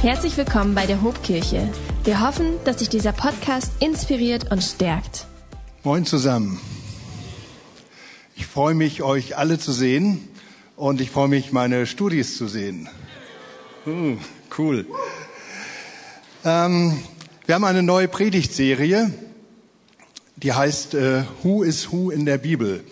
Herzlich willkommen bei der Hobkirche. Wir hoffen, dass dich dieser Podcast inspiriert und stärkt. Moin zusammen. Ich freue mich, euch alle zu sehen und ich freue mich, meine Studis zu sehen. Uh, cool. Ähm, wir haben eine neue Predigtserie, die heißt äh, Who is Who in der Bibel.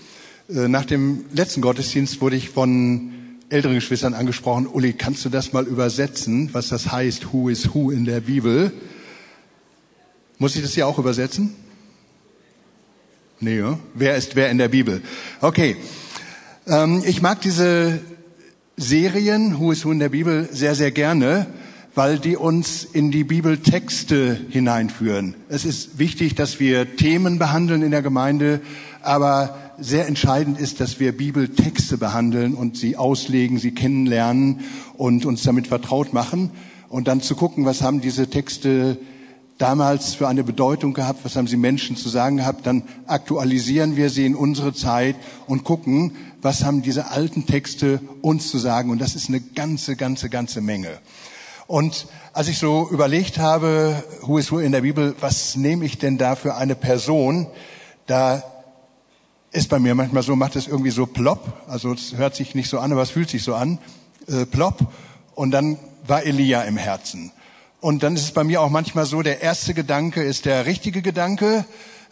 Äh, nach dem letzten Gottesdienst wurde ich von älteren Geschwistern angesprochen, Uli, kannst du das mal übersetzen, was das heißt, Who is Who in der Bibel? Muss ich das hier auch übersetzen? Nee, ja? wer ist wer in der Bibel? Okay, ähm, ich mag diese Serien, Who is Who in der Bibel, sehr, sehr gerne, weil die uns in die Bibeltexte hineinführen. Es ist wichtig, dass wir Themen behandeln in der Gemeinde, aber sehr entscheidend ist, dass wir Bibeltexte behandeln und sie auslegen, sie kennenlernen und uns damit vertraut machen und dann zu gucken, was haben diese Texte damals für eine Bedeutung gehabt, was haben sie Menschen zu sagen gehabt, dann aktualisieren wir sie in unsere Zeit und gucken, was haben diese alten Texte uns zu sagen und das ist eine ganze, ganze, ganze Menge. Und als ich so überlegt habe, who is who in der Bibel, was nehme ich denn da für eine Person, da ist bei mir manchmal so, macht es irgendwie so plopp, also es hört sich nicht so an, aber es fühlt sich so an, äh, plopp. Und dann war Elia im Herzen. Und dann ist es bei mir auch manchmal so, der erste Gedanke ist der richtige Gedanke,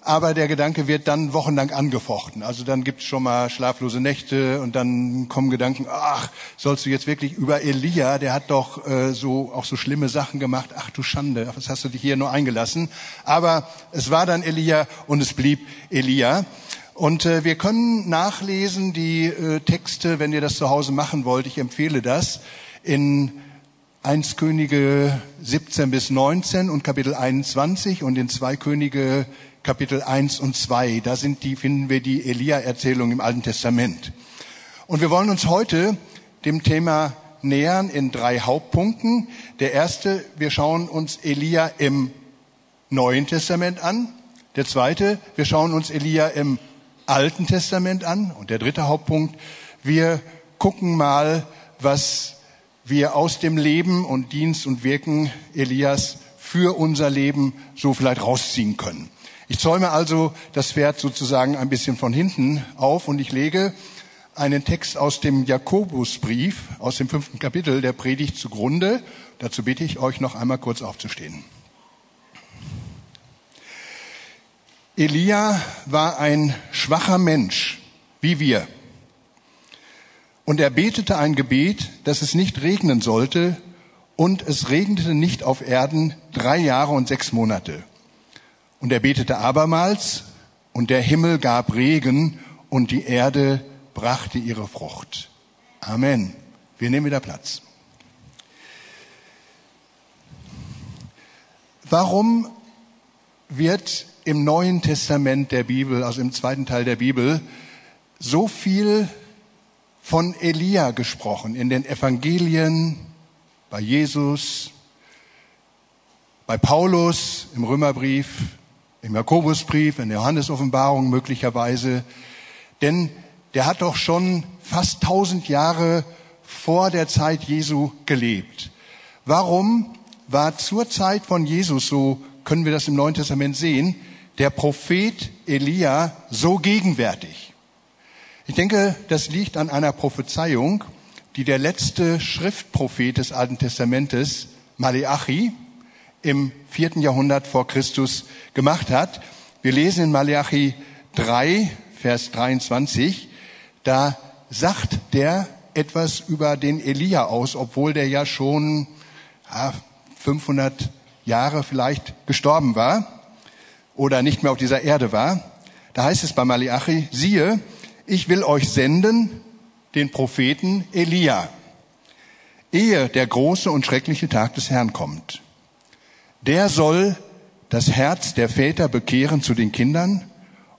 aber der Gedanke wird dann wochenlang angefochten. Also dann gibt es schon mal schlaflose Nächte und dann kommen Gedanken, ach, sollst du jetzt wirklich über Elia, der hat doch äh, so auch so schlimme Sachen gemacht, ach du Schande, was hast du dich hier nur eingelassen? Aber es war dann Elia und es blieb Elia. Und äh, wir können nachlesen die äh, Texte, wenn ihr das zu Hause machen wollt. Ich empfehle das in 1 Könige 17 bis 19 und Kapitel 21 und in 2 Könige Kapitel 1 und 2. Da sind die, finden wir die Elia-Erzählung im Alten Testament. Und wir wollen uns heute dem Thema nähern in drei Hauptpunkten. Der erste, wir schauen uns Elia im Neuen Testament an. Der zweite, wir schauen uns Elia im Alten Testament an. Und der dritte Hauptpunkt, wir gucken mal, was wir aus dem Leben und Dienst und Wirken Elias für unser Leben so vielleicht rausziehen können. Ich zäume also das Pferd sozusagen ein bisschen von hinten auf und ich lege einen Text aus dem Jakobusbrief, aus dem fünften Kapitel der Predigt zugrunde. Dazu bitte ich euch noch einmal kurz aufzustehen. Elia war ein schwacher Mensch, wie wir. Und er betete ein Gebet, dass es nicht regnen sollte, und es regnete nicht auf Erden drei Jahre und sechs Monate. Und er betete abermals, und der Himmel gab Regen, und die Erde brachte ihre Frucht. Amen. Wir nehmen wieder Platz. Warum wird im Neuen Testament der Bibel, also im zweiten Teil der Bibel, so viel von Elia gesprochen, in den Evangelien, bei Jesus, bei Paulus im Römerbrief, im Jakobusbrief, in der Johannesoffenbarung möglicherweise. Denn der hat doch schon fast tausend Jahre vor der Zeit Jesu gelebt. Warum war zur Zeit von Jesus, so können wir das im Neuen Testament sehen, der Prophet Elia so gegenwärtig? Ich denke, das liegt an einer Prophezeiung, die der letzte Schriftprophet des Alten Testamentes, Maleachi, im vierten Jahrhundert vor Christus gemacht hat. Wir lesen in Maleachi 3, Vers 23, da sagt der etwas über den Elia aus, obwohl der ja schon ja, 500 Jahre vielleicht gestorben war oder nicht mehr auf dieser Erde war. Da heißt es bei Malachi, siehe, ich will euch senden, den Propheten Elia, ehe der große und schreckliche Tag des Herrn kommt. Der soll das Herz der Väter bekehren zu den Kindern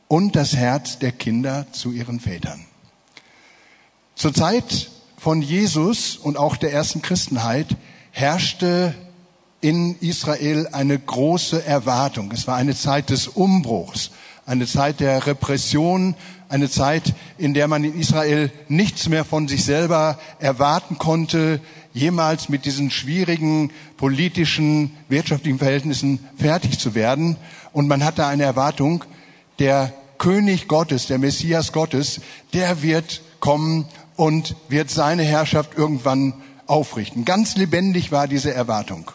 und das Herz der Kinder zu ihren Vätern. Zur Zeit von Jesus und auch der ersten Christenheit herrschte in Israel eine große Erwartung. Es war eine Zeit des Umbruchs, eine Zeit der Repression, eine Zeit, in der man in Israel nichts mehr von sich selber erwarten konnte. jemals mit diesen schwierigen politischen, wirtschaftlichen Verhältnissen fertig zu werden. Und man hatte eine Erwartung, der König Gottes, der Messias Gottes, der wird kommen und wird seine Herrschaft irgendwann aufrichten. Ganz lebendig war diese Erwartung.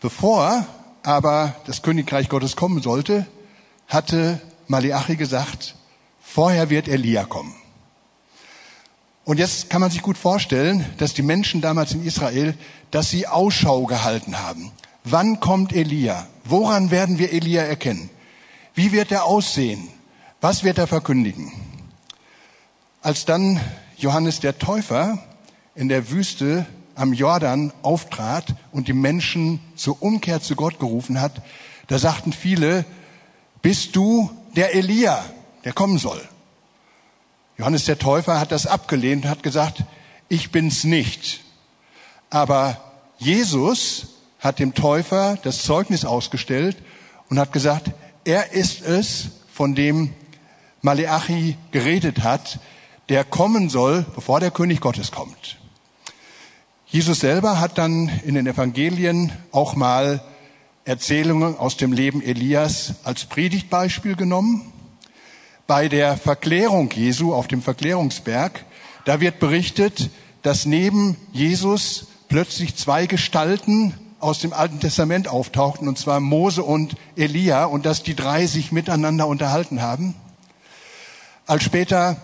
Bevor aber das Königreich Gottes kommen sollte, hatte Malachi gesagt, vorher wird Elia kommen. Und jetzt kann man sich gut vorstellen, dass die Menschen damals in Israel, dass sie Ausschau gehalten haben. Wann kommt Elia? Woran werden wir Elia erkennen? Wie wird er aussehen? Was wird er verkündigen? Als dann Johannes der Täufer in der Wüste am Jordan auftrat und die Menschen zur Umkehr zu Gott gerufen hat, da sagten viele, bist du der Elia, der kommen soll? Johannes der Täufer hat das abgelehnt und hat gesagt, ich bin's nicht. Aber Jesus hat dem Täufer das Zeugnis ausgestellt und hat gesagt, er ist es, von dem Maleachi geredet hat, der kommen soll, bevor der König Gottes kommt. Jesus selber hat dann in den Evangelien auch mal Erzählungen aus dem Leben Elias als Predigtbeispiel genommen bei der Verklärung Jesu auf dem Verklärungsberg, da wird berichtet, dass neben Jesus plötzlich zwei Gestalten aus dem Alten Testament auftauchten, und zwar Mose und Elia, und dass die drei sich miteinander unterhalten haben. Als später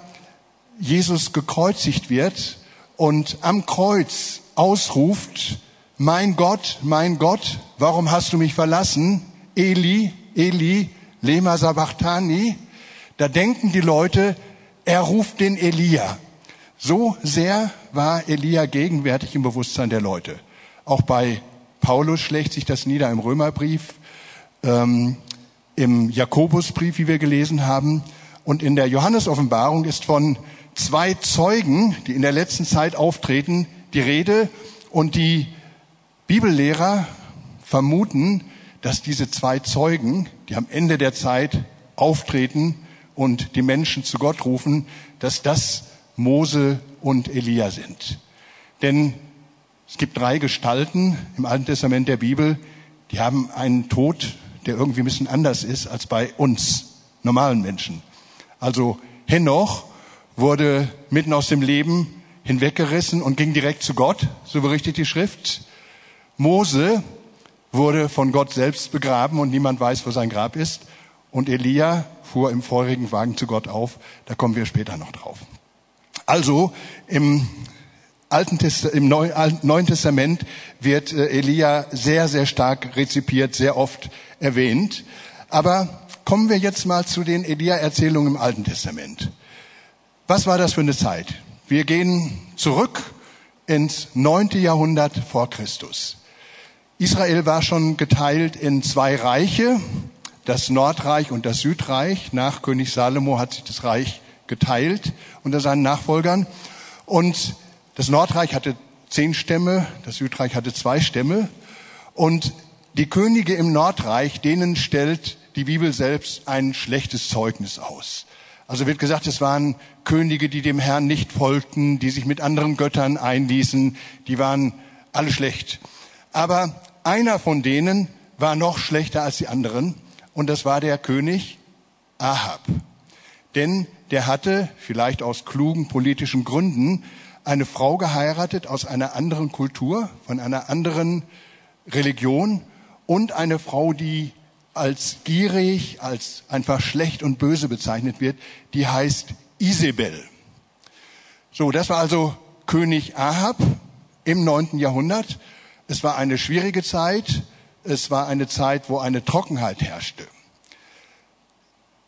Jesus gekreuzigt wird und am Kreuz ausruft, mein Gott, mein Gott, warum hast du mich verlassen? Eli, Eli, lema sabachthani, da denken die Leute, er ruft den Elia. So sehr war Elia gegenwärtig im Bewusstsein der Leute. Auch bei Paulus schlägt sich das nieder im Römerbrief, ähm, im Jakobusbrief, wie wir gelesen haben. Und in der Johannesoffenbarung ist von zwei Zeugen, die in der letzten Zeit auftreten, die Rede. Und die Bibellehrer vermuten, dass diese zwei Zeugen, die am Ende der Zeit auftreten, und die Menschen zu Gott rufen, dass das Mose und Elia sind. Denn es gibt drei Gestalten im Alten Testament der Bibel, die haben einen Tod, der irgendwie ein bisschen anders ist als bei uns normalen Menschen. Also Henoch wurde mitten aus dem Leben hinweggerissen und ging direkt zu Gott, so berichtet die Schrift. Mose wurde von Gott selbst begraben und niemand weiß, wo sein Grab ist. Und Elia fuhr im feurigen Wagen zu Gott auf. Da kommen wir später noch drauf. Also im Alten im Neuen Testament wird äh, Elia sehr, sehr stark rezipiert, sehr oft erwähnt. Aber kommen wir jetzt mal zu den Elia-Erzählungen im Alten Testament. Was war das für eine Zeit? Wir gehen zurück ins neunte Jahrhundert vor Christus. Israel war schon geteilt in zwei Reiche das Nordreich und das Südreich. Nach König Salomo hat sich das Reich geteilt unter seinen Nachfolgern. Und das Nordreich hatte zehn Stämme, das Südreich hatte zwei Stämme. Und die Könige im Nordreich, denen stellt die Bibel selbst ein schlechtes Zeugnis aus. Also wird gesagt, es waren Könige, die dem Herrn nicht folgten, die sich mit anderen Göttern einließen, die waren alle schlecht. Aber einer von denen war noch schlechter als die anderen und das war der König Ahab. Denn der hatte, vielleicht aus klugen politischen Gründen, eine Frau geheiratet aus einer anderen Kultur, von einer anderen Religion und eine Frau, die als gierig, als einfach schlecht und böse bezeichnet wird, die heißt Isabel. So, das war also König Ahab im neunten Jahrhundert. Es war eine schwierige Zeit. Es war eine Zeit, wo eine Trockenheit herrschte.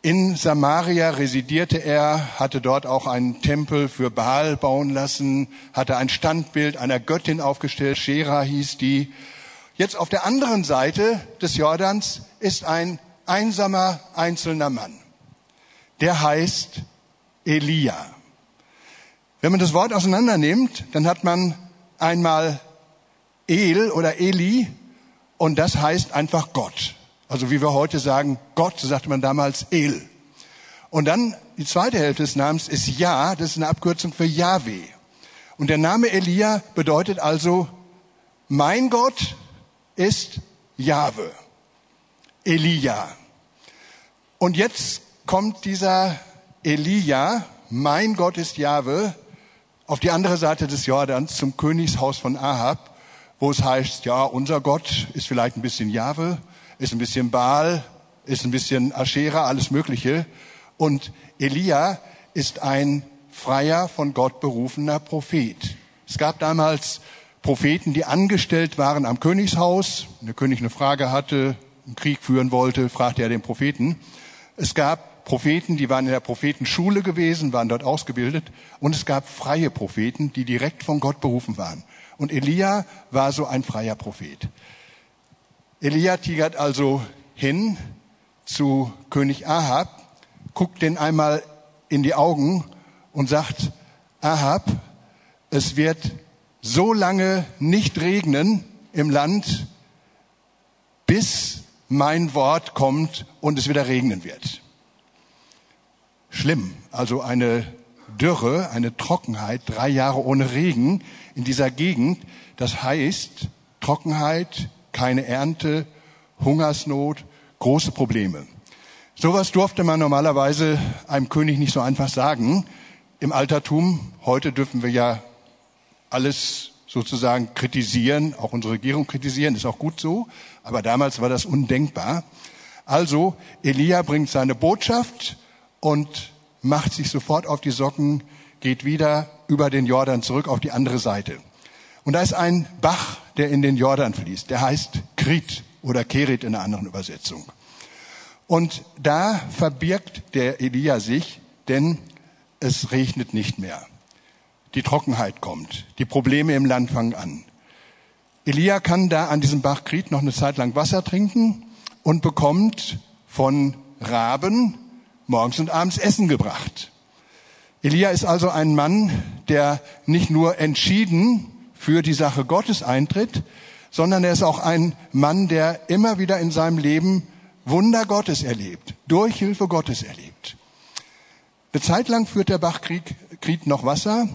In Samaria residierte er, hatte dort auch einen Tempel für Baal bauen lassen, hatte ein Standbild einer Göttin aufgestellt, Shera hieß die. Jetzt auf der anderen Seite des Jordans ist ein einsamer einzelner Mann. Der heißt Elia. Wenn man das Wort auseinander nimmt, dann hat man einmal El oder Eli, und das heißt einfach Gott. Also wie wir heute sagen, Gott, so sagte man damals El. Und dann die zweite Hälfte des Namens ist Ja, das ist eine Abkürzung für Yahweh. Und der Name Elia bedeutet also, mein Gott ist Jahwe. Elia. Und jetzt kommt dieser Elia, mein Gott ist Jahwe, auf die andere Seite des Jordans zum Königshaus von Ahab, wo es heißt, ja, unser Gott ist vielleicht ein bisschen Jahwe, ist ein bisschen Baal, ist ein bisschen Aschera, alles Mögliche. Und Elia ist ein freier, von Gott berufener Prophet. Es gab damals Propheten, die angestellt waren am Königshaus. Wenn der König eine Frage hatte, einen Krieg führen wollte, fragte er den Propheten. Es gab Propheten, die waren in der Prophetenschule gewesen, waren dort ausgebildet. Und es gab freie Propheten, die direkt von Gott berufen waren. Und Elia war so ein freier Prophet. Elia tigert also hin zu König Ahab, guckt den einmal in die Augen und sagt, Ahab, es wird so lange nicht regnen im Land, bis mein Wort kommt und es wieder regnen wird. Schlimm. Also eine Dürre, eine Trockenheit, drei Jahre ohne Regen in dieser Gegend. Das heißt Trockenheit, keine Ernte, Hungersnot, große Probleme. Sowas durfte man normalerweise einem König nicht so einfach sagen. Im Altertum, heute dürfen wir ja alles sozusagen kritisieren, auch unsere Regierung kritisieren, ist auch gut so, aber damals war das undenkbar. Also Elia bringt seine Botschaft und macht sich sofort auf die Socken, geht wieder über den Jordan zurück auf die andere Seite. Und da ist ein Bach, der in den Jordan fließt. Der heißt Krit oder Kerit in einer anderen Übersetzung. Und da verbirgt der Elia sich, denn es regnet nicht mehr. Die Trockenheit kommt. Die Probleme im Land fangen an. Elia kann da an diesem Bach Krit noch eine Zeit lang Wasser trinken und bekommt von Raben morgens und abends Essen gebracht. Elia ist also ein Mann, der nicht nur entschieden für die Sache Gottes eintritt, sondern er ist auch ein Mann, der immer wieder in seinem Leben Wunder Gottes erlebt, durch Hilfe Gottes erlebt. Eine Zeit lang führt der Bachkrieg Krieg noch Wasser.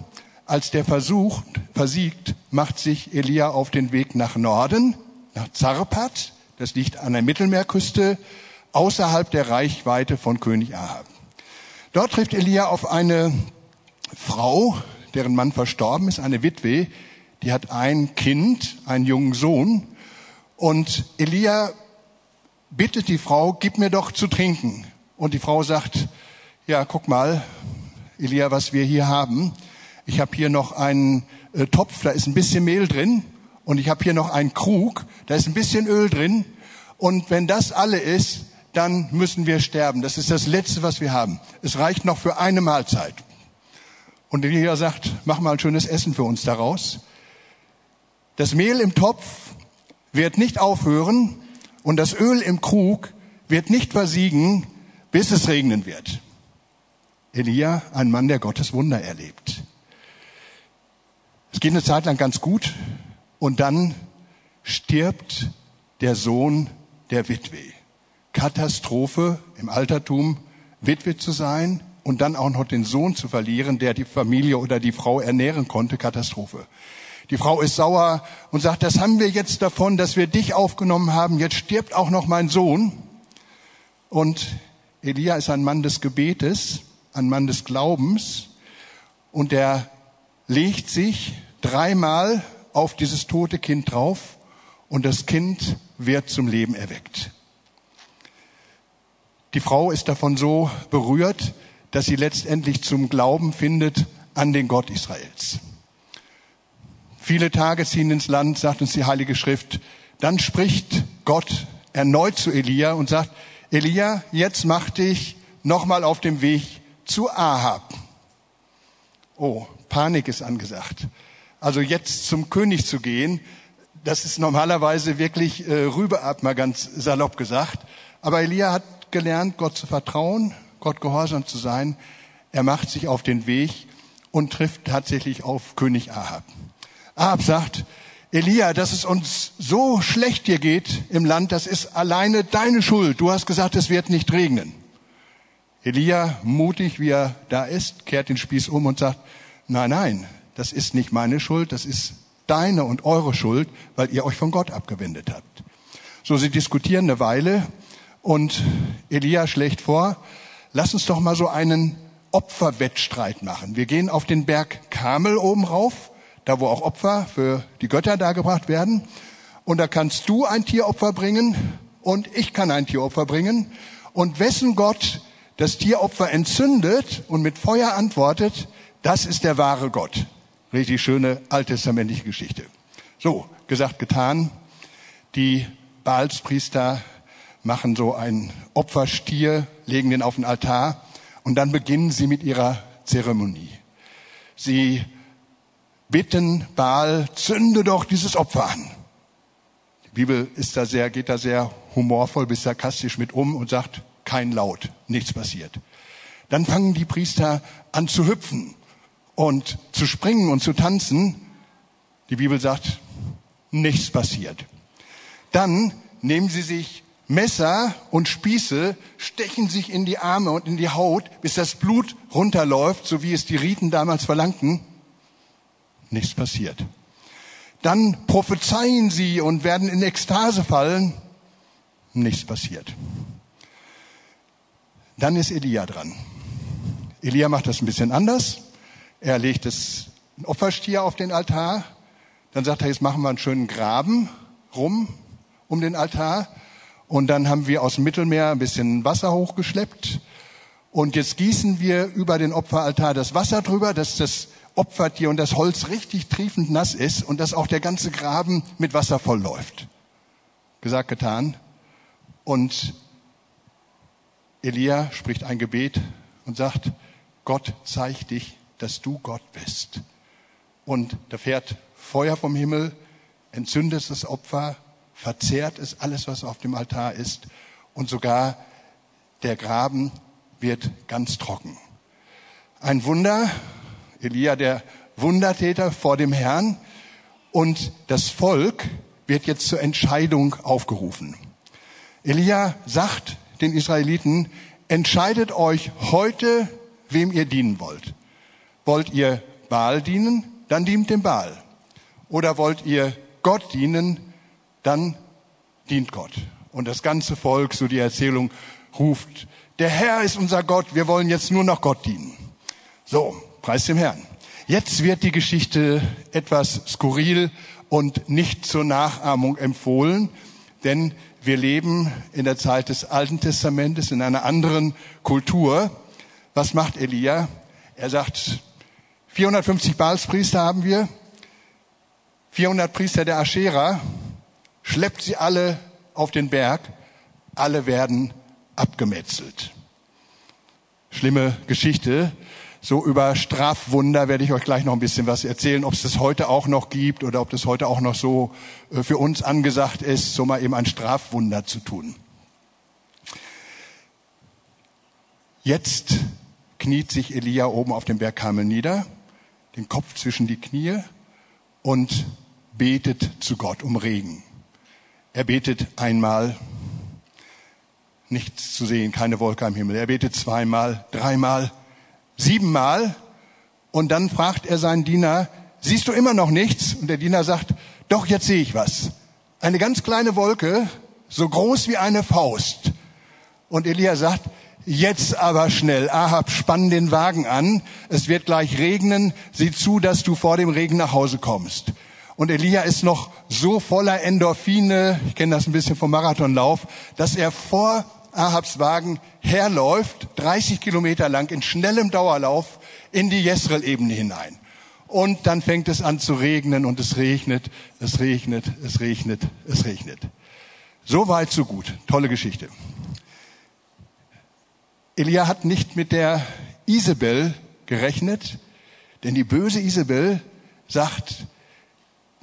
Als der versucht, versiegt, macht sich Elia auf den Weg nach Norden, nach Zarpat. Das liegt an der Mittelmeerküste, außerhalb der Reichweite von König Ahab. Dort trifft Elia auf eine Frau, deren Mann verstorben ist, eine Witwe, die hat ein Kind, einen jungen Sohn. Und Elia bittet die Frau, gib mir doch zu trinken. Und die Frau sagt, ja, guck mal, Elia, was wir hier haben. Ich habe hier noch einen äh, Topf, da ist ein bisschen Mehl drin. Und ich habe hier noch einen Krug, da ist ein bisschen Öl drin. Und wenn das alle ist, dann müssen wir sterben. Das ist das Letzte, was wir haben. Es reicht noch für eine Mahlzeit. Und Elia sagt, mach mal ein schönes Essen für uns daraus. Das Mehl im Topf wird nicht aufhören und das Öl im Krug wird nicht versiegen, bis es regnen wird. Elia, ein Mann, der Gottes Wunder erlebt. Es geht eine Zeit lang ganz gut und dann stirbt der Sohn der Witwe. Katastrophe im Altertum, Witwe zu sein und dann auch noch den Sohn zu verlieren, der die Familie oder die Frau ernähren konnte, Katastrophe. Die Frau ist sauer und sagt, das haben wir jetzt davon, dass wir dich aufgenommen haben. Jetzt stirbt auch noch mein Sohn. Und Elia ist ein Mann des Gebetes, ein Mann des Glaubens. Und er legt sich dreimal auf dieses tote Kind drauf und das Kind wird zum Leben erweckt. Die Frau ist davon so berührt, dass sie letztendlich zum Glauben findet an den Gott Israels. Viele Tage ziehen ins Land, sagt uns die Heilige Schrift. Dann spricht Gott erneut zu Elia und sagt, Elia, jetzt mach dich nochmal auf dem Weg zu Ahab. Oh, Panik ist angesagt. Also jetzt zum König zu gehen, das ist normalerweise wirklich äh, rübe ab, mal ganz salopp gesagt. Aber Elia hat gelernt, Gott zu vertrauen, Gott gehorsam zu sein. Er macht sich auf den Weg und trifft tatsächlich auf König Ahab. Ahab sagt, Elia, dass es uns so schlecht hier geht im Land, das ist alleine deine Schuld. Du hast gesagt, es wird nicht regnen. Elia, mutig wie er da ist, kehrt den Spieß um und sagt, nein, nein, das ist nicht meine Schuld, das ist deine und eure Schuld, weil ihr euch von Gott abgewendet habt. So, sie diskutieren eine Weile und Elia schlägt vor, lass uns doch mal so einen Opferwettstreit machen. Wir gehen auf den Berg Kamel oben rauf, da wo auch Opfer für die Götter dargebracht werden. Und da kannst du ein Tieropfer bringen und ich kann ein Tieropfer bringen. Und wessen Gott das Tieropfer entzündet und mit Feuer antwortet, das ist der wahre Gott. Richtig schöne alttestamentliche Geschichte. So, gesagt, getan. Die Baalspriester machen so einen Opferstier, legen den auf den Altar und dann beginnen sie mit ihrer Zeremonie. Sie bitten Baal, zünde doch dieses Opfer an. Die Bibel ist da sehr, geht da sehr humorvoll bis sarkastisch mit um und sagt, kein Laut, nichts passiert. Dann fangen die Priester an zu hüpfen und zu springen und zu tanzen. Die Bibel sagt, nichts passiert. Dann nehmen sie sich Messer und Spieße, stechen sich in die Arme und in die Haut, bis das Blut runterläuft, so wie es die Riten damals verlangten. Nichts passiert. Dann prophezeien sie und werden in Ekstase fallen. Nichts passiert. Dann ist Elia dran. Elia macht das ein bisschen anders. Er legt das Opferstier auf den Altar. Dann sagt er, jetzt machen wir einen schönen Graben rum um den Altar. Und dann haben wir aus dem Mittelmeer ein bisschen Wasser hochgeschleppt. Und jetzt gießen wir über den Opferaltar das Wasser drüber, dass das Opfertier und das Holz richtig triefend nass ist und dass auch der ganze Graben mit Wasser voll läuft. Gesagt, getan. Und Elia spricht ein Gebet und sagt, Gott zeig dich, dass du Gott bist. Und da fährt Feuer vom Himmel, entzündet das Opfer verzehrt es alles, was auf dem Altar ist. Und sogar der Graben wird ganz trocken. Ein Wunder, Elia der Wundertäter vor dem Herrn. Und das Volk wird jetzt zur Entscheidung aufgerufen. Elia sagt den Israeliten, entscheidet euch heute, wem ihr dienen wollt. Wollt ihr Baal dienen? Dann dient dem Baal. Oder wollt ihr Gott dienen? dann dient Gott. Und das ganze Volk, so die Erzählung, ruft, der Herr ist unser Gott, wir wollen jetzt nur noch Gott dienen. So, preis dem Herrn. Jetzt wird die Geschichte etwas skurril und nicht zur Nachahmung empfohlen, denn wir leben in der Zeit des Alten Testamentes in einer anderen Kultur. Was macht Elia? Er sagt, 450 Baalspriester haben wir, 400 Priester der Aschera, schleppt sie alle auf den Berg, alle werden abgemetzelt. Schlimme Geschichte. So über Strafwunder werde ich euch gleich noch ein bisschen was erzählen, ob es das heute auch noch gibt oder ob das heute auch noch so äh, für uns angesagt ist, so mal eben ein Strafwunder zu tun. Jetzt kniet sich Elia oben auf dem Berg Kamel nieder, den Kopf zwischen die Knie und betet zu Gott um Regen. Er betet einmal, nichts zu sehen, keine Wolke am Himmel. Er betet zweimal, dreimal, siebenmal und dann fragt er seinen Diener, siehst du immer noch nichts? Und der Diener sagt, doch, jetzt sehe ich was. Eine ganz kleine Wolke, so groß wie eine Faust. Und Elia sagt, jetzt aber schnell. Ahab, spann den Wagen an. Es wird gleich regnen. Sieh zu, dass du vor dem Regen nach Hause kommst. Und Elia ist noch so voller Endorphine, ich kenne das ein bisschen vom Marathonlauf, dass er vor Ahabs Wagen herläuft, 30 Kilometer lang in schnellem Dauerlauf in die Jesrel-Ebene hinein. Und dann fängt es an zu regnen und es regnet, es regnet, es regnet, es regnet. So weit, so gut. Tolle Geschichte. Elia hat nicht mit der Isabel gerechnet, denn die böse Isabel sagt,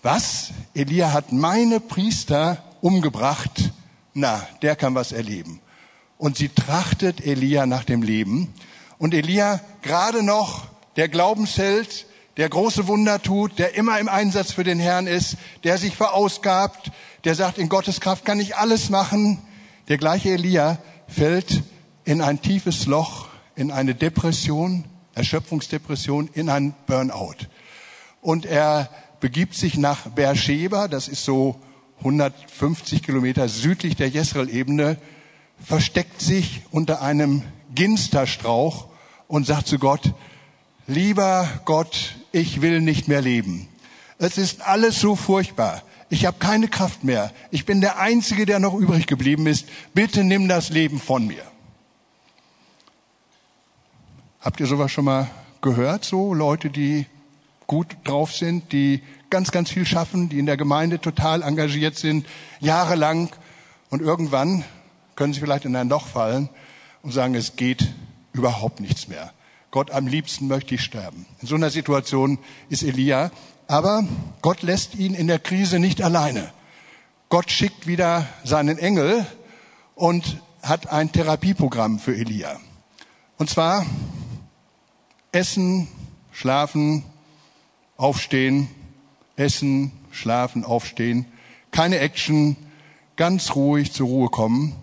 was? Elia hat meine Priester umgebracht. Na, der kann was erleben. Und sie trachtet Elia nach dem Leben. Und Elia gerade noch der Glaubensheld, der große Wunder tut, der immer im Einsatz für den Herrn ist, der sich verausgabt, der sagt, in Gottes Kraft kann ich alles machen. Der gleiche Elia fällt in ein tiefes Loch, in eine Depression, Erschöpfungsdepression, in ein Burnout. und er begibt sich nach Beersheba, das ist so 150 Kilometer südlich der Jesreel-Ebene, versteckt sich unter einem Ginsterstrauch und sagt zu Gott, lieber Gott, ich will nicht mehr leben. Es ist alles so furchtbar. Ich habe keine Kraft mehr. Ich bin der Einzige, der noch übrig geblieben ist. Bitte nimm das Leben von mir. Habt ihr sowas schon mal gehört? So Leute, die gut drauf sind, die ganz, ganz viel schaffen, die in der Gemeinde total engagiert sind, jahrelang und irgendwann können sie vielleicht in ein Loch fallen und sagen, es geht überhaupt nichts mehr. Gott, am liebsten möchte ich sterben. In so einer Situation ist Elia, aber Gott lässt ihn in der Krise nicht alleine. Gott schickt wieder seinen Engel und hat ein Therapieprogramm für Elia. Und zwar Essen, Schlafen, Aufstehen, Essen, Schlafen, Aufstehen, keine Action, ganz ruhig zur Ruhe kommen.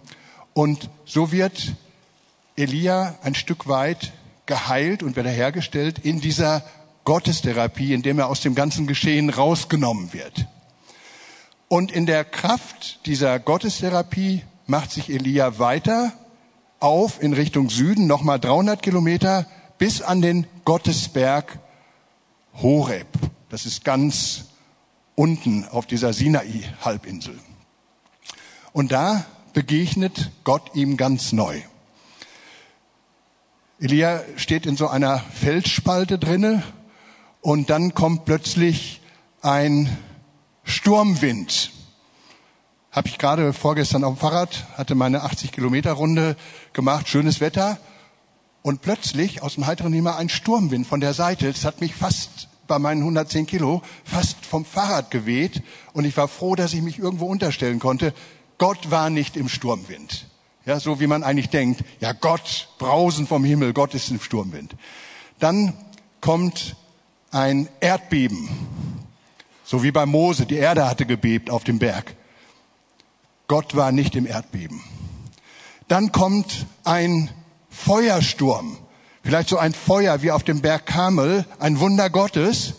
Und so wird Elia ein Stück weit geheilt und wiederhergestellt in dieser Gottestherapie, in dem er aus dem ganzen Geschehen rausgenommen wird. Und in der Kraft dieser Gottestherapie macht sich Elia weiter auf in Richtung Süden, nochmal 300 Kilometer bis an den Gottesberg Horeb. Das ist ganz unten auf dieser Sinai-Halbinsel. Und da begegnet Gott ihm ganz neu. Elia steht in so einer Felsspalte drinne und dann kommt plötzlich ein Sturmwind. Habe ich gerade vorgestern auf dem Fahrrad, hatte meine 80 Kilometer Runde gemacht, schönes Wetter und plötzlich aus dem heiteren Himmel ein Sturmwind von der Seite. Das hat mich fast bei meinen 110 Kilo fast vom Fahrrad geweht und ich war froh, dass ich mich irgendwo unterstellen konnte. Gott war nicht im Sturmwind. Ja, so wie man eigentlich denkt, ja Gott, Brausen vom Himmel, Gott ist im Sturmwind. Dann kommt ein Erdbeben, so wie bei Mose, die Erde hatte gebebt auf dem Berg. Gott war nicht im Erdbeben. Dann kommt ein Feuersturm, vielleicht so ein Feuer wie auf dem Berg Kamel, ein Wunder Gottes.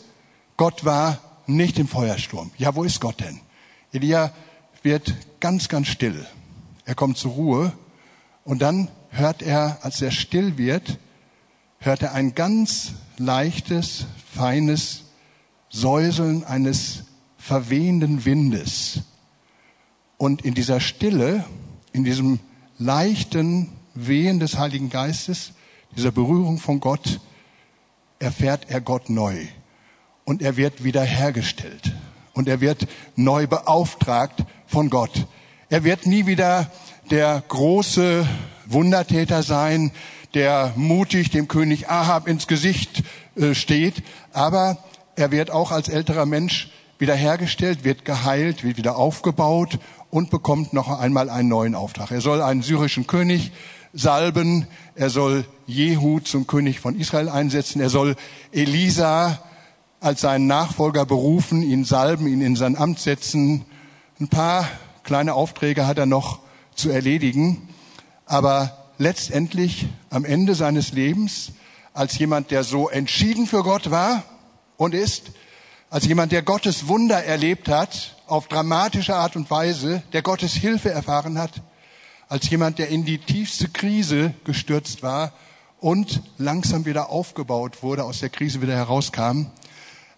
Gott war nicht im Feuersturm. Ja, wo ist Gott denn? Elia wird ganz, ganz still. Er kommt zur Ruhe und dann hört er, als er still wird, hört er ein ganz leichtes, feines Säuseln eines verwehenden Windes. Und in dieser Stille, in diesem leichten Wehen des Heiligen Geistes, dieser Berührung von Gott, erfährt er Gott neu. Und er wird wiederhergestellt. Und er wird neu beauftragt von Gott. Er wird nie wieder der große Wundertäter sein, der mutig dem König Ahab ins Gesicht äh, steht, aber er wird auch als älterer Mensch wiederhergestellt, wird geheilt, wird wieder aufgebaut und bekommt noch einmal einen neuen Auftrag. Er soll einen syrischen König salben, er soll Jehu zum König von Israel einsetzen, er soll Elisa als seinen Nachfolger berufen, ihn salben, ihn in sein Amt setzen. Ein paar kleine Aufträge hat er noch zu erledigen. Aber letztendlich am Ende seines Lebens, als jemand, der so entschieden für Gott war und ist, als jemand, der Gottes Wunder erlebt hat, auf dramatische Art und Weise, der Gottes Hilfe erfahren hat, als jemand, der in die tiefste Krise gestürzt war und langsam wieder aufgebaut wurde, aus der Krise wieder herauskam,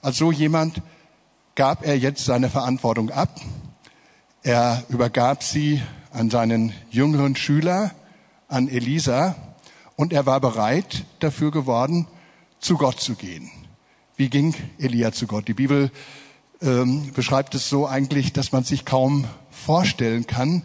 als so jemand gab er jetzt seine Verantwortung ab er übergab sie an seinen jüngeren Schüler, an Elisa, und er war bereit dafür geworden, zu Gott zu gehen. Wie ging Elia zu Gott? Die Bibel ähm, beschreibt es so eigentlich, dass man sich kaum vorstellen kann.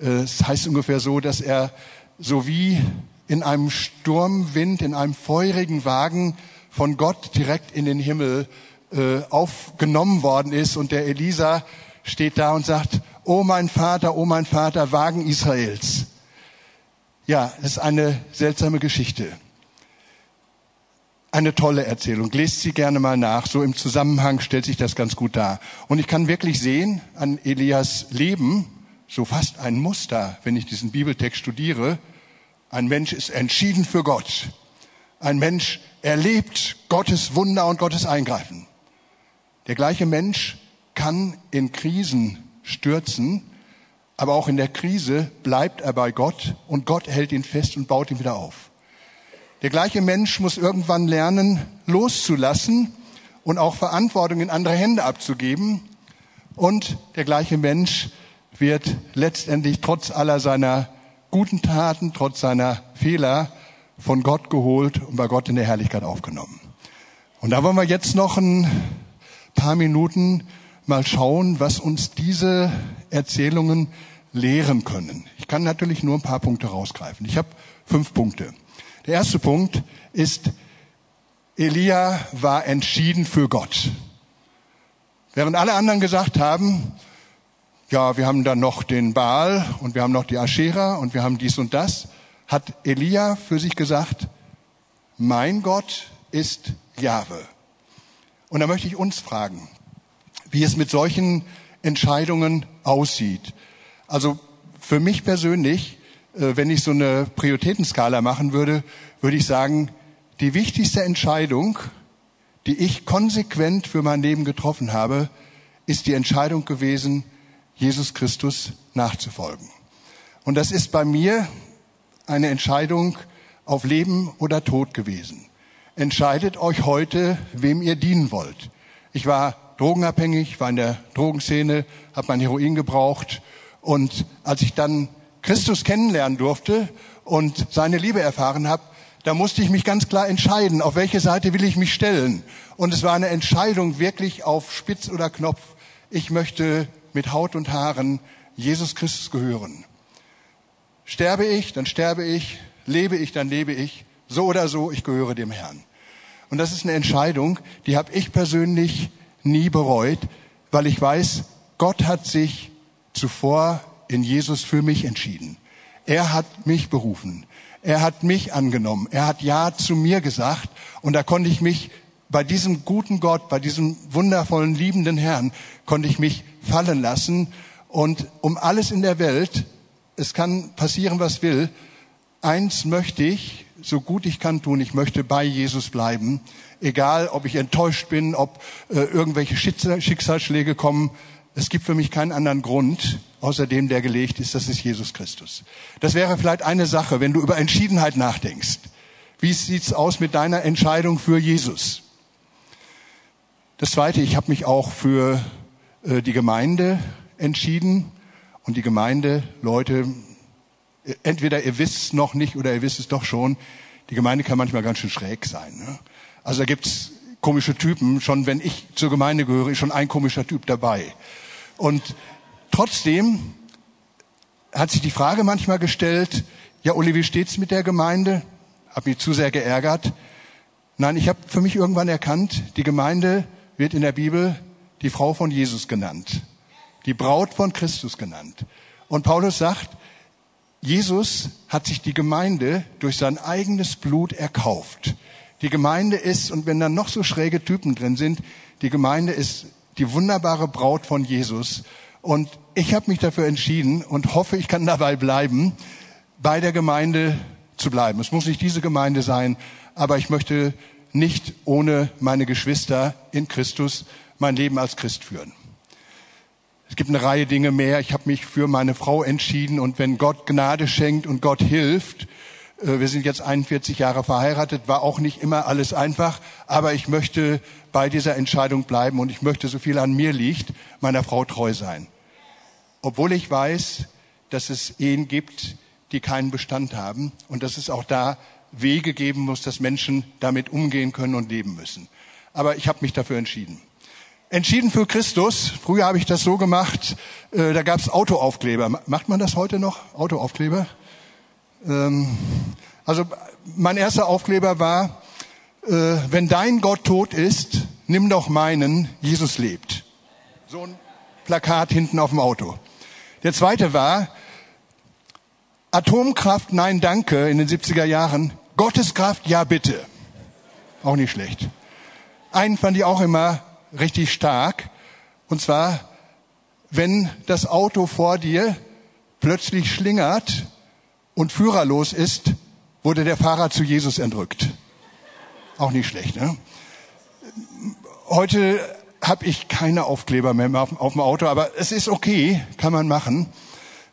Äh, es heißt ungefähr so, dass er so wie in einem Sturmwind, in einem feurigen Wagen von Gott direkt in den Himmel äh, aufgenommen worden ist und der Elisa steht da und sagt, oh mein Vater, oh mein Vater, Wagen Israels. Ja, es ist eine seltsame Geschichte. Eine tolle Erzählung. Lest sie gerne mal nach. So im Zusammenhang stellt sich das ganz gut dar. Und ich kann wirklich sehen an Elias Leben, so fast ein Muster, wenn ich diesen Bibeltext studiere. Ein Mensch ist entschieden für Gott. Ein Mensch erlebt Gottes Wunder und Gottes Eingreifen. Der gleiche Mensch kann in Krisen stürzen, aber auch in der Krise bleibt er bei Gott und Gott hält ihn fest und baut ihn wieder auf. Der gleiche Mensch muss irgendwann lernen, loszulassen und auch Verantwortung in andere Hände abzugeben. Und der gleiche Mensch wird letztendlich trotz aller seiner guten Taten, trotz seiner Fehler von Gott geholt und bei Gott in der Herrlichkeit aufgenommen. Und da wollen wir jetzt noch ein paar Minuten mal schauen, was uns diese Erzählungen lehren können. Ich kann natürlich nur ein paar Punkte rausgreifen. Ich habe fünf Punkte. Der erste Punkt ist, Elia war entschieden für Gott. Während alle anderen gesagt haben, ja, wir haben dann noch den Baal und wir haben noch die Aschera und wir haben dies und das, hat Elia für sich gesagt, mein Gott ist Jahwe. Und da möchte ich uns fragen, wie es mit solchen Entscheidungen aussieht. Also für mich persönlich, äh, wenn ich so eine Prioritätenskala machen würde, würde ich sagen, die wichtigste Entscheidung, die ich konsequent für mein Leben getroffen habe, ist die Entscheidung gewesen, Jesus Christus nachzufolgen. Und das ist bei mir eine Entscheidung auf Leben oder Tod gewesen. Entscheidet euch heute, wem ihr dienen wollt. Ich war drogenabhängig, war in der Drogenszene, habe mein Heroin gebraucht. Und als ich dann Christus kennenlernen durfte und seine Liebe erfahren habe, da musste ich mich ganz klar entscheiden, auf welche Seite will ich mich stellen. Und es war eine Entscheidung wirklich auf Spitz oder Knopf. Ich möchte mit Haut und Haaren Jesus Christus gehören. Sterbe ich, dann sterbe ich. Lebe ich, dann lebe ich. So oder so, ich gehöre dem Herrn. Und das ist eine Entscheidung, die habe ich persönlich nie bereut, weil ich weiß, Gott hat sich zuvor in Jesus für mich entschieden. Er hat mich berufen. Er hat mich angenommen. Er hat Ja zu mir gesagt. Und da konnte ich mich bei diesem guten Gott, bei diesem wundervollen, liebenden Herrn, konnte ich mich fallen lassen. Und um alles in der Welt, es kann passieren, was will, eins möchte ich, so gut ich kann tun, ich möchte bei Jesus bleiben egal ob ich enttäuscht bin, ob äh, irgendwelche Schicksalsschläge kommen. Es gibt für mich keinen anderen Grund, außer dem, der gelegt ist, das ist Jesus Christus. Das wäre vielleicht eine Sache, wenn du über Entschiedenheit nachdenkst. Wie sieht's aus mit deiner Entscheidung für Jesus? Das Zweite, ich habe mich auch für äh, die Gemeinde entschieden. Und die Gemeinde, Leute, entweder ihr wisst es noch nicht oder ihr wisst es doch schon, die Gemeinde kann manchmal ganz schön schräg sein. Ne? Also da gibt's komische Typen. Schon wenn ich zur Gemeinde gehöre, ist schon ein komischer Typ dabei. Und trotzdem hat sich die Frage manchmal gestellt, ja Uli, wie steht's mit der Gemeinde? Hab mich zu sehr geärgert. Nein, ich habe für mich irgendwann erkannt, die Gemeinde wird in der Bibel die Frau von Jesus genannt, die Braut von Christus genannt. Und Paulus sagt, Jesus hat sich die Gemeinde durch sein eigenes Blut erkauft. Die Gemeinde ist, und wenn da noch so schräge Typen drin sind, die Gemeinde ist die wunderbare Braut von Jesus. Und ich habe mich dafür entschieden und hoffe, ich kann dabei bleiben, bei der Gemeinde zu bleiben. Es muss nicht diese Gemeinde sein, aber ich möchte nicht ohne meine Geschwister in Christus mein Leben als Christ führen. Es gibt eine Reihe Dinge mehr. Ich habe mich für meine Frau entschieden und wenn Gott Gnade schenkt und Gott hilft, äh, wir sind jetzt 41 Jahre verheiratet, war auch nicht immer alles einfach, aber ich möchte bei dieser Entscheidung bleiben und ich möchte, so viel an mir liegt, meiner Frau treu sein. Obwohl ich weiß, dass es Ehen gibt, die keinen Bestand haben und dass es auch da Wege geben muss, dass Menschen damit umgehen können und leben müssen. Aber ich habe mich dafür entschieden. Entschieden für Christus. Früher habe ich das so gemacht, äh, da gab es Autoaufkleber. Macht man das heute noch? Autoaufkleber? Ähm, also mein erster Aufkleber war, äh, wenn dein Gott tot ist, nimm doch meinen, Jesus lebt. So ein Plakat hinten auf dem Auto. Der zweite war, Atomkraft, nein, danke, in den 70er Jahren. Gotteskraft, ja, bitte. Auch nicht schlecht. Einen fand ich auch immer richtig stark. Und zwar, wenn das Auto vor dir plötzlich schlingert und führerlos ist, wurde der Fahrer zu Jesus entrückt. Auch nicht schlecht. Ne? Heute habe ich keine Aufkleber mehr auf, auf, dem Auto, aber es ist okay, kann man machen.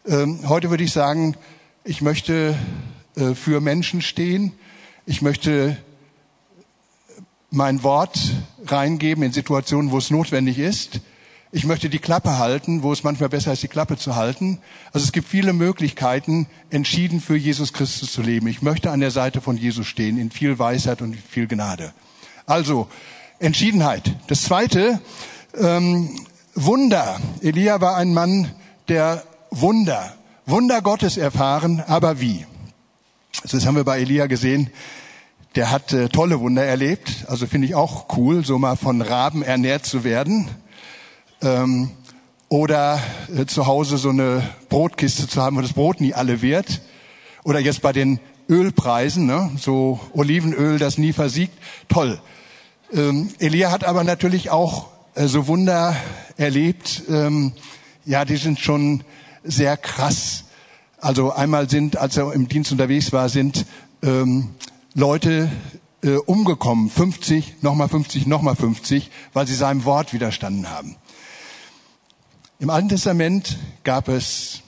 Ähm, heute würde ich sagen, ich möchte äh, für Menschen stehen. Ich möchte mein Wort reingeben in Situationen, wo es notwendig ist. Ich möchte die Klappe halten, wo es manchmal besser ist, die Klappe zu halten. Also es gibt viele Möglichkeiten, entschieden für Jesus Christus zu leben. Ich möchte an der Seite von Jesus stehen, in viel Weisheit und viel Gnade. Also, Entschiedenheit. Das zweite, ähm, Wunder. Elia war ein Mann, der Wunder, Wunder Gottes erfahren, aber wie? Das haben wir bei Elia gesehen. Der hat äh, tolle Wunder erlebt. Also finde ich auch cool, so mal von Raben ernährt zu werden. Ähm, oder äh, zu Hause so eine Brotkiste zu haben, wo das Brot nie alle wird. Oder jetzt bei den Ölpreisen, ne? so Olivenöl, das nie versiegt. Toll. Ähm, Elia hat aber natürlich auch äh, so Wunder erlebt. Ähm, ja, die sind schon sehr krass. Also einmal sind, als er im Dienst unterwegs war, sind ähm, Leute äh, umgekommen, 50, nochmal 50, nochmal 50, weil sie seinem Wort widerstanden haben. Im Alten Testament gab es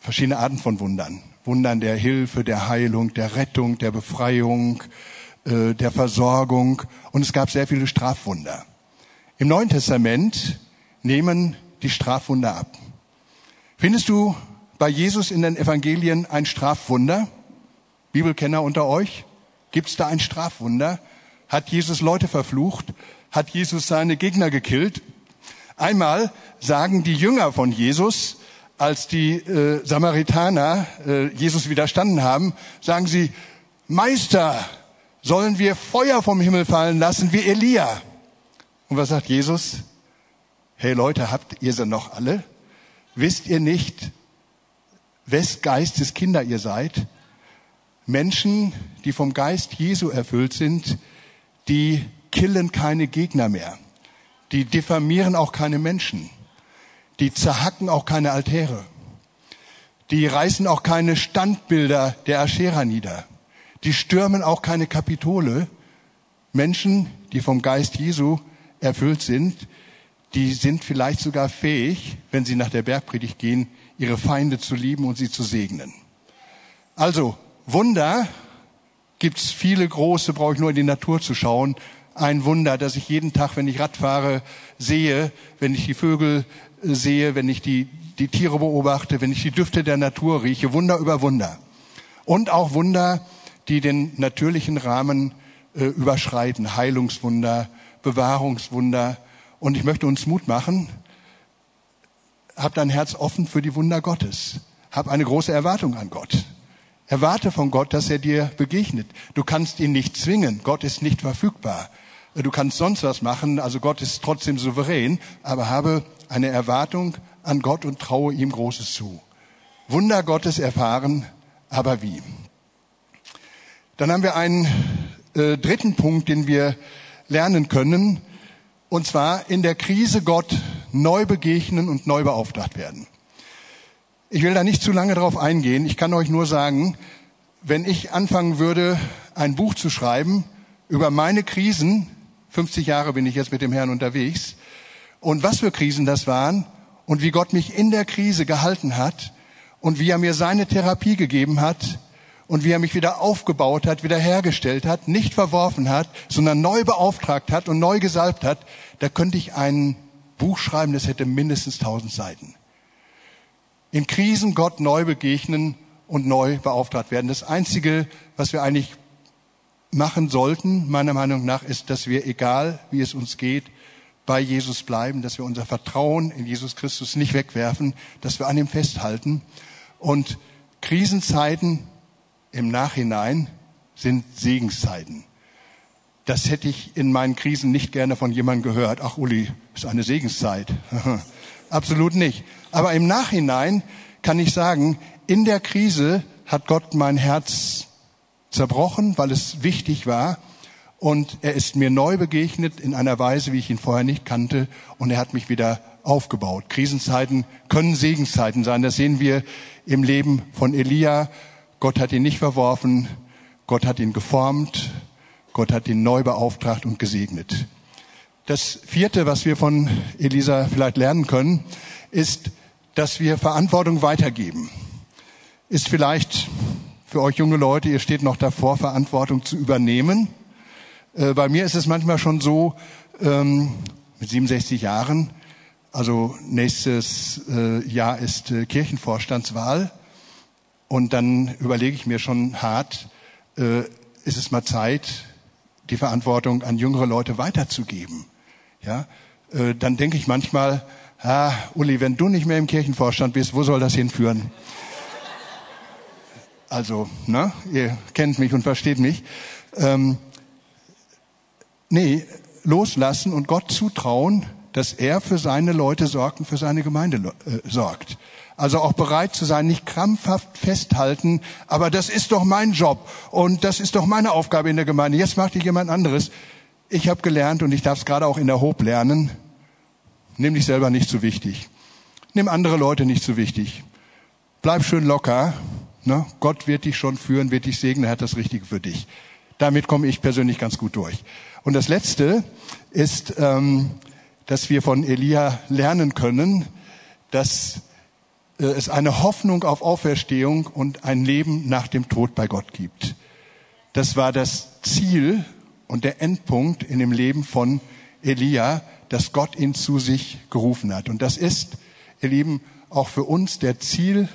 verschiedene Arten von Wundern. Wundern der Hilfe, der Heilung, der Rettung, der Befreiung, äh, der Versorgung und es gab sehr viele Strafwunder. Im Neuen Testament nehmen die Strafwunder ab. Findest du bei Jesus in den Evangelien ein Strafwunder? Bibelkenner unter euch? Gibt es da ein Strafwunder? Hat Jesus Leute verflucht? Hat Jesus seine Gegner gekillt? Einmal sagen die Jünger von Jesus, als die äh, Samaritaner äh, Jesus widerstanden haben, sagen sie, Meister, sollen wir Feuer vom Himmel fallen lassen wie Elia. Und was sagt Jesus? Hey Leute, habt ihr sie noch alle? Wisst ihr nicht, wes Geistes Kinder ihr seid? Menschen, die vom Geist Jesu erfüllt sind, die killen keine Gegner mehr. Die diffamieren auch keine Menschen. Die zerhacken auch keine Altäre. Die reißen auch keine Standbilder der Aschera nieder. Die stürmen auch keine Kapitole. Menschen, die vom Geist Jesu erfüllt sind, die sind vielleicht sogar fähig, wenn sie nach der Bergpredigt gehen, ihre Feinde zu lieben und sie zu segnen. Also, Wunder gibt's viele große, brauche ich nur in die Natur zu schauen. Ein Wunder, dass ich jeden Tag, wenn ich Rad fahre, sehe, wenn ich die Vögel äh, sehe, wenn ich die, die Tiere beobachte, wenn ich die Düfte der Natur rieche. Wunder über Wunder. Und auch Wunder, die den natürlichen Rahmen äh, überschreiten. Heilungswunder, Bewahrungswunder. Und ich möchte uns Mut machen. Hab dein Herz offen für die Wunder Gottes. Hab eine große Erwartung an Gott. Erwarte von Gott, dass er dir begegnet. Du kannst ihn nicht zwingen. Gott ist nicht verfügbar. Du kannst sonst was machen. Also Gott ist trotzdem souverän. Aber habe eine Erwartung an Gott und traue ihm Großes zu. Wunder Gottes erfahren, aber wie? Dann haben wir einen äh, dritten Punkt, den wir lernen können, und zwar in der Krise Gott neu begegnen und neu beauftragt werden. Ich will da nicht zu lange drauf eingehen. Ich kann euch nur sagen, wenn ich anfangen würde, ein Buch zu schreiben über meine Krisen, 50 Jahre bin ich jetzt mit dem Herrn unterwegs, und was für Krisen das waren und wie Gott mich in der Krise gehalten hat und wie er mir seine Therapie gegeben hat, und wie er mich wieder aufgebaut hat, wieder hergestellt hat, nicht verworfen hat, sondern neu beauftragt hat und neu gesalbt hat, da könnte ich ein Buch schreiben, das hätte mindestens tausend Seiten. In Krisen Gott neu begegnen und neu beauftragt werden. Das Einzige, was wir eigentlich machen sollten, meiner Meinung nach, ist, dass wir, egal wie es uns geht, bei Jesus bleiben, dass wir unser Vertrauen in Jesus Christus nicht wegwerfen, dass wir an ihm festhalten. Und Krisenzeiten im Nachhinein sind Segenszeiten. Das hätte ich in meinen Krisen nicht gerne von jemandem gehört. Ach, Uli, ist eine Segenszeit. Absolut nicht. Aber im Nachhinein kann ich sagen, in der Krise hat Gott mein Herz zerbrochen, weil es wichtig war. Und er ist mir neu begegnet in einer Weise, wie ich ihn vorher nicht kannte. Und er hat mich wieder aufgebaut. Krisenzeiten können Segenszeiten sein. Das sehen wir im Leben von Elia Gott hat ihn nicht verworfen, Gott hat ihn geformt, Gott hat ihn neu beauftragt und gesegnet. Das vierte, was wir von Elisa vielleicht lernen können, ist, dass wir Verantwortung weitergeben. Ist vielleicht für euch junge Leute, ihr steht noch davor, Verantwortung zu übernehmen. Äh, bei mir ist es manchmal schon so, ähm, mit 67 Jahren, also nächstes äh, Jahr ist äh, Kirchenvorstandswahl und dann überlege ich mir schon hart, äh, ist es mal Zeit, die Verantwortung an jüngere Leute weiterzugeben ja, äh, dann denke ich manchmal, ah, Uli, wenn du nicht mehr im Kirchenvorstand bist, wo soll das hinführen? Also, ne, ihr kennt mich und versteht mich. Ähm, nee, loslassen und Gott zutrauen, dass er für seine Leute sorgt und für seine Gemeinde äh, sorgt. Also auch bereit zu sein, nicht krampfhaft festhalten, aber das ist doch mein Job und das ist doch meine Aufgabe in der Gemeinde. Jetzt macht ihr jemand anderes. Ich habe gelernt und ich darf es gerade auch in der Hob lernen, nimm dich selber nicht zu wichtig. Nimm andere Leute nicht zu wichtig. Bleib schön locker. Ne? Gott wird dich schon führen, wird dich segnen, er hat das Richtige für dich. Damit komme ich persönlich ganz gut durch. Und das Letzte ist, ähm, dass wir von Elia lernen können, dass äh, es eine Hoffnung auf Auferstehung und ein Leben nach dem Tod bei Gott gibt. Das war das Ziel und der Endpunkt in dem Leben von Elia, dass Gott ihn zu sich gerufen hat. Und das ist, ihr Lieben, auch für uns der Ziel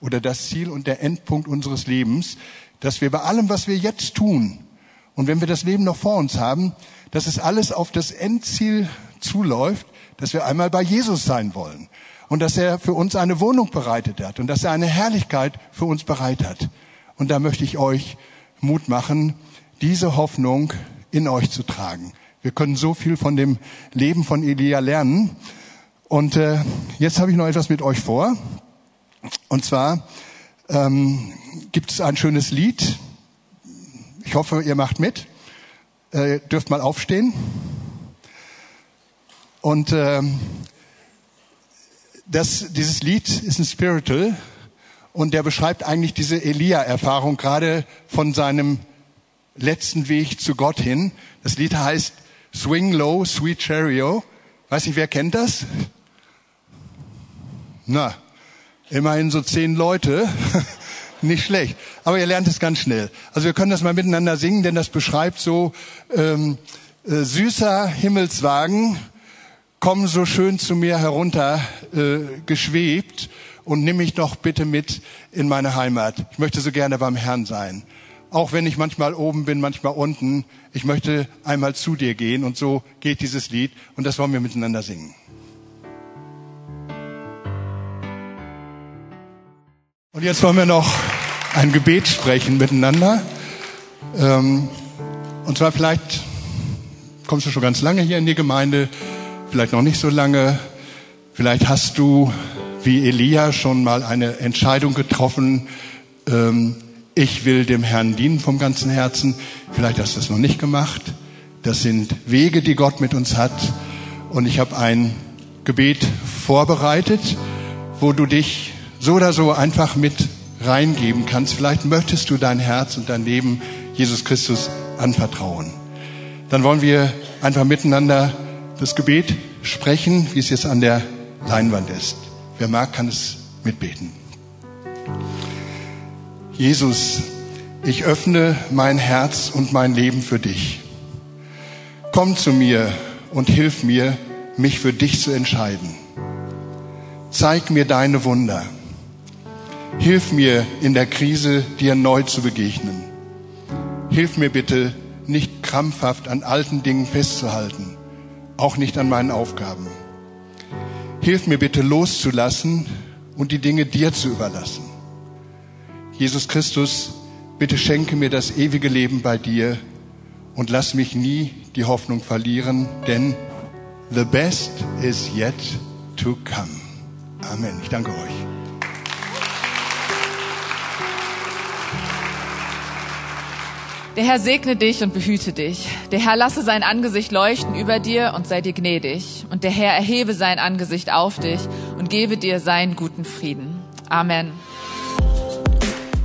oder das Ziel und der Endpunkt unseres Lebens, dass wir bei allem, was wir jetzt tun, und wenn wir das Leben noch vor uns haben, dass es alles auf das Endziel zuläuft, dass wir einmal bei Jesus sein wollen und dass er für uns eine Wohnung bereitet hat und dass er eine Herrlichkeit für uns bereit hat. Und da möchte ich euch Mut machen, diese Hoffnung in euch zu tragen. Wir können so viel von dem Leben von Elia lernen. Und äh, jetzt habe ich noch etwas mit euch vor. Und zwar ähm, gibt es ein schönes Lied. Ich hoffe, ihr macht mit. Äh, dürft mal aufstehen. Und äh, das, dieses Lied ist ein Spiritual und der beschreibt eigentlich diese Elia-Erfahrung gerade von seinem letzten Weg zu Gott hin. Das Lied heißt Swing Low, Sweet Chariot. Weiß nicht, wer kennt das? Na, immerhin so zehn Leute. nicht schlecht. Aber ihr lernt es ganz schnell. Also wir können das mal miteinander singen, denn das beschreibt so ähm, äh, süßer Himmelswagen, komm so schön zu mir herunter äh, geschwebt und nimm mich doch bitte mit in meine Heimat. Ich möchte so gerne beim Herrn sein auch wenn ich manchmal oben bin, manchmal unten. Ich möchte einmal zu dir gehen und so geht dieses Lied und das wollen wir miteinander singen. Und jetzt wollen wir noch ein Gebet sprechen miteinander. Ähm, und zwar vielleicht kommst du schon ganz lange hier in die Gemeinde, vielleicht noch nicht so lange. Vielleicht hast du wie Elia schon mal eine Entscheidung getroffen, ähm, ich will dem Herrn dienen vom ganzen Herzen. Vielleicht hast du das noch nicht gemacht. Das sind Wege, die Gott mit uns hat. Und ich habe ein Gebet vorbereitet, wo du dich so oder so einfach mit reingeben kannst. Vielleicht möchtest du dein Herz und dein Leben Jesus Christus anvertrauen. Dann wollen wir einfach miteinander das Gebet sprechen, wie es jetzt an der Leinwand ist. Wer mag, kann es mitbeten. Jesus, ich öffne mein Herz und mein Leben für dich. Komm zu mir und hilf mir, mich für dich zu entscheiden. Zeig mir deine Wunder. Hilf mir in der Krise, dir neu zu begegnen. Hilf mir bitte, nicht krampfhaft an alten Dingen festzuhalten, auch nicht an meinen Aufgaben. Hilf mir bitte loszulassen und die Dinge dir zu überlassen. Jesus Christus, bitte schenke mir das ewige Leben bei dir und lass mich nie die Hoffnung verlieren, denn the best is yet to come. Amen. Ich danke euch. Der Herr segne dich und behüte dich. Der Herr lasse sein Angesicht leuchten über dir und sei dir gnädig. Und der Herr erhebe sein Angesicht auf dich und gebe dir seinen guten Frieden. Amen.